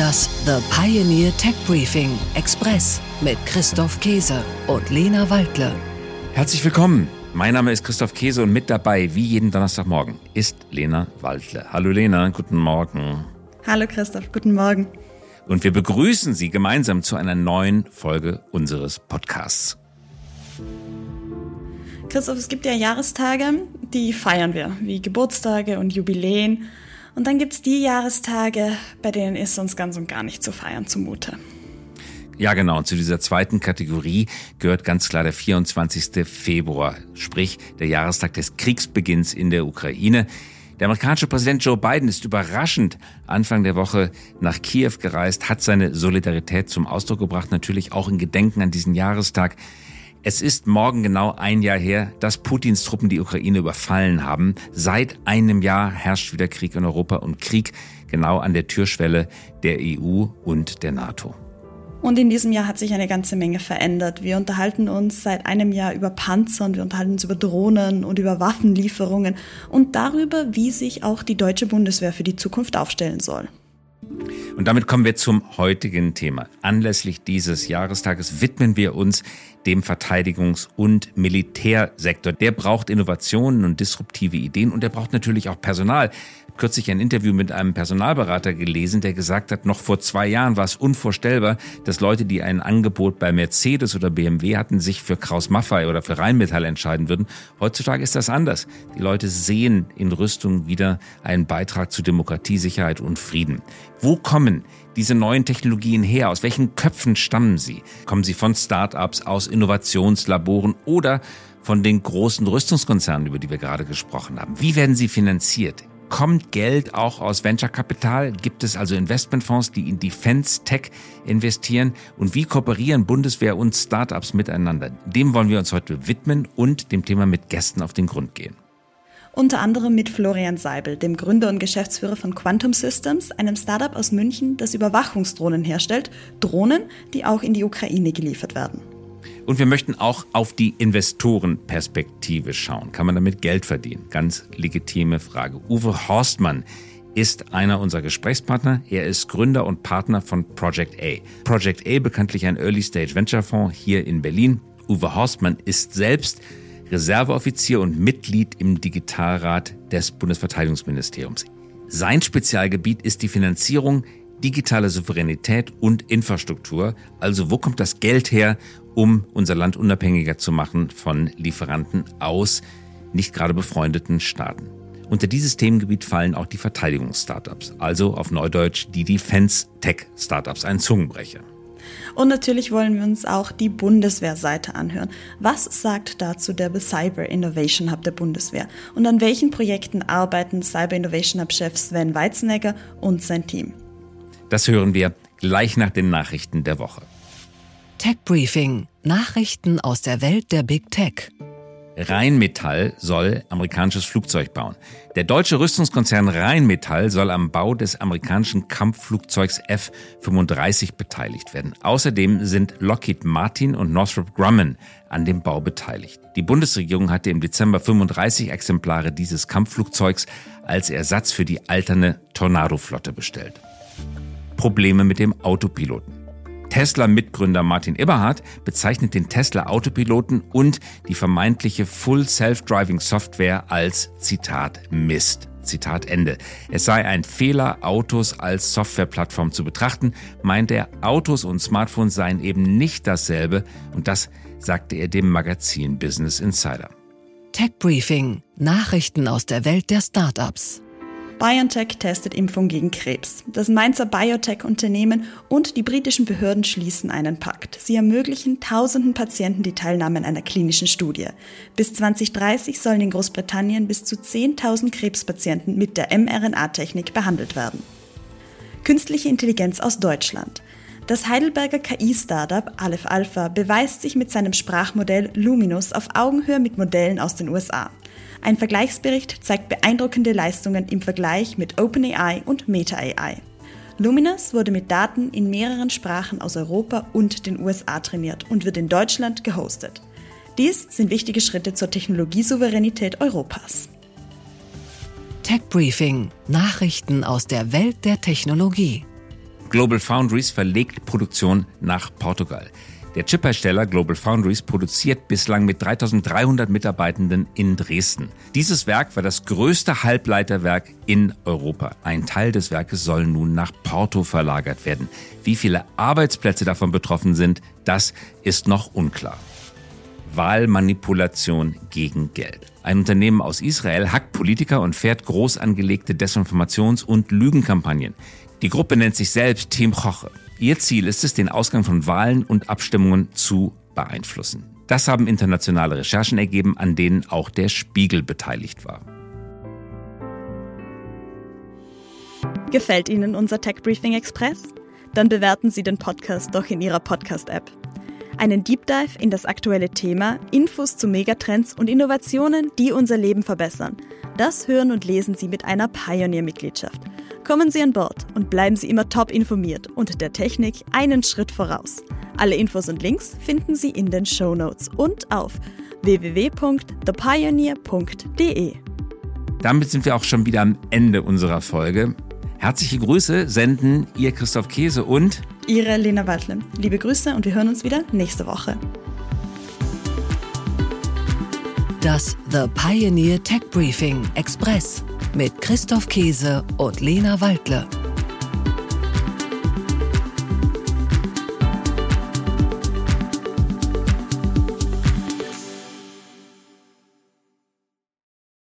Das The Pioneer Tech Briefing Express mit Christoph Käse und Lena Waldle. Herzlich willkommen. Mein Name ist Christoph Käse und mit dabei, wie jeden Donnerstagmorgen, ist Lena Waldle. Hallo Lena, guten Morgen. Hallo Christoph, guten Morgen. Und wir begrüßen Sie gemeinsam zu einer neuen Folge unseres Podcasts. Christoph, es gibt ja Jahrestage, die feiern wir, wie Geburtstage und Jubiläen. Und dann gibt es die Jahrestage, bei denen ist uns ganz und gar nicht zu feiern zumute. Ja, genau. Und zu dieser zweiten Kategorie gehört ganz klar der 24. Februar, sprich der Jahrestag des Kriegsbeginns in der Ukraine. Der amerikanische Präsident Joe Biden ist überraschend Anfang der Woche nach Kiew gereist, hat seine Solidarität zum Ausdruck gebracht, natürlich auch in Gedenken an diesen Jahrestag. Es ist morgen genau ein Jahr her, dass Putins Truppen die Ukraine überfallen haben. Seit einem Jahr herrscht wieder Krieg in Europa und Krieg genau an der Türschwelle der EU und der NATO. Und in diesem Jahr hat sich eine ganze Menge verändert. Wir unterhalten uns seit einem Jahr über Panzer und wir unterhalten uns über Drohnen und über Waffenlieferungen und darüber, wie sich auch die deutsche Bundeswehr für die Zukunft aufstellen soll. Und damit kommen wir zum heutigen Thema. Anlässlich dieses Jahrestages widmen wir uns dem Verteidigungs- und Militärsektor. Der braucht Innovationen und disruptive Ideen und der braucht natürlich auch Personal kürzlich ein Interview mit einem Personalberater gelesen, der gesagt hat, noch vor zwei Jahren war es unvorstellbar, dass Leute, die ein Angebot bei Mercedes oder BMW hatten, sich für Kraus Maffei oder für Rheinmetall entscheiden würden. Heutzutage ist das anders. Die Leute sehen in Rüstung wieder einen Beitrag zu Demokratie, Sicherheit und Frieden. Wo kommen diese neuen Technologien her? Aus welchen Köpfen stammen sie? Kommen sie von Start-ups, aus Innovationslaboren oder von den großen Rüstungskonzernen, über die wir gerade gesprochen haben? Wie werden sie finanziert? Kommt Geld auch aus Venture Capital? Gibt es also Investmentfonds, die in Defense Tech investieren? Und wie kooperieren Bundeswehr und Startups miteinander? Dem wollen wir uns heute widmen und dem Thema mit Gästen auf den Grund gehen. Unter anderem mit Florian Seibel, dem Gründer und Geschäftsführer von Quantum Systems, einem Startup aus München, das Überwachungsdrohnen herstellt. Drohnen, die auch in die Ukraine geliefert werden. Und wir möchten auch auf die Investorenperspektive schauen. Kann man damit Geld verdienen? Ganz legitime Frage. Uwe Horstmann ist einer unserer Gesprächspartner. Er ist Gründer und Partner von Project A. Project A bekanntlich ein Early Stage Venture Fonds hier in Berlin. Uwe Horstmann ist selbst Reserveoffizier und Mitglied im Digitalrat des Bundesverteidigungsministeriums. Sein Spezialgebiet ist die Finanzierung digitale Souveränität und Infrastruktur. Also wo kommt das Geld her, um unser Land unabhängiger zu machen von Lieferanten aus nicht gerade befreundeten Staaten. Unter dieses Themengebiet fallen auch die Verteidigungsstartups, also auf Neudeutsch die Defense-Tech-Startups, ein Zungenbrecher. Und natürlich wollen wir uns auch die Bundeswehrseite anhören. Was sagt dazu der Cyber Innovation Hub der Bundeswehr? Und an welchen Projekten arbeiten Cyber Innovation Hub Chef Sven Weizenegger und sein Team? Das hören wir gleich nach den Nachrichten der Woche. Tech Briefing. Nachrichten aus der Welt der Big Tech. Rheinmetall soll amerikanisches Flugzeug bauen. Der deutsche Rüstungskonzern Rheinmetall soll am Bau des amerikanischen Kampfflugzeugs F-35 beteiligt werden. Außerdem sind Lockheed Martin und Northrop Grumman an dem Bau beteiligt. Die Bundesregierung hatte im Dezember 35 Exemplare dieses Kampfflugzeugs als Ersatz für die alterne Tornado-Flotte bestellt. Probleme mit dem Autopiloten. Tesla-Mitgründer Martin Eberhard bezeichnet den Tesla-Autopiloten und die vermeintliche Full Self-Driving Software als Zitat Mist. Zitat Ende. Es sei ein Fehler, Autos als Softwareplattform zu betrachten, meint er, Autos und Smartphones seien eben nicht dasselbe und das sagte er dem Magazin Business Insider. Tech Briefing. Nachrichten aus der Welt der Startups. BioNTech testet Impfung gegen Krebs. Das Mainzer Biotech-Unternehmen und die britischen Behörden schließen einen Pakt. Sie ermöglichen tausenden Patienten die Teilnahme an einer klinischen Studie. Bis 2030 sollen in Großbritannien bis zu 10.000 Krebspatienten mit der mRNA-Technik behandelt werden. Künstliche Intelligenz aus Deutschland. Das Heidelberger KI-Startup Aleph Alpha beweist sich mit seinem Sprachmodell Luminous auf Augenhöhe mit Modellen aus den USA. Ein Vergleichsbericht zeigt beeindruckende Leistungen im Vergleich mit OpenAI und MetaAI. Luminous wurde mit Daten in mehreren Sprachen aus Europa und den USA trainiert und wird in Deutschland gehostet. Dies sind wichtige Schritte zur Technologiesouveränität Europas. Tech Briefing: Nachrichten aus der Welt der Technologie. Global Foundries verlegt Produktion nach Portugal. Der Chiphersteller Global Foundries produziert bislang mit 3300 Mitarbeitenden in Dresden. Dieses Werk war das größte Halbleiterwerk in Europa. Ein Teil des Werkes soll nun nach Porto verlagert werden. Wie viele Arbeitsplätze davon betroffen sind, das ist noch unklar. Wahlmanipulation gegen Geld. Ein Unternehmen aus Israel hackt Politiker und fährt groß angelegte Desinformations- und Lügenkampagnen. Die Gruppe nennt sich selbst Team Choche. Ihr Ziel ist es, den Ausgang von Wahlen und Abstimmungen zu beeinflussen. Das haben internationale Recherchen ergeben, an denen auch der Spiegel beteiligt war. Gefällt Ihnen unser Tech Briefing Express? Dann bewerten Sie den Podcast doch in Ihrer Podcast-App. Einen Deep Dive in das aktuelle Thema, Infos zu Megatrends und Innovationen, die unser Leben verbessern. Das hören und lesen Sie mit einer Pioneer-Mitgliedschaft. Kommen Sie an Bord und bleiben Sie immer top informiert und der Technik einen Schritt voraus. Alle Infos und Links finden Sie in den Show Notes und auf www.thepioneer.de. Damit sind wir auch schon wieder am Ende unserer Folge. Herzliche Grüße senden Ihr Christoph Käse und Ihre Lena Waldle. Liebe Grüße und wir hören uns wieder nächste Woche. Das The Pioneer Tech Briefing Express mit Christoph Käse und Lena Waldle.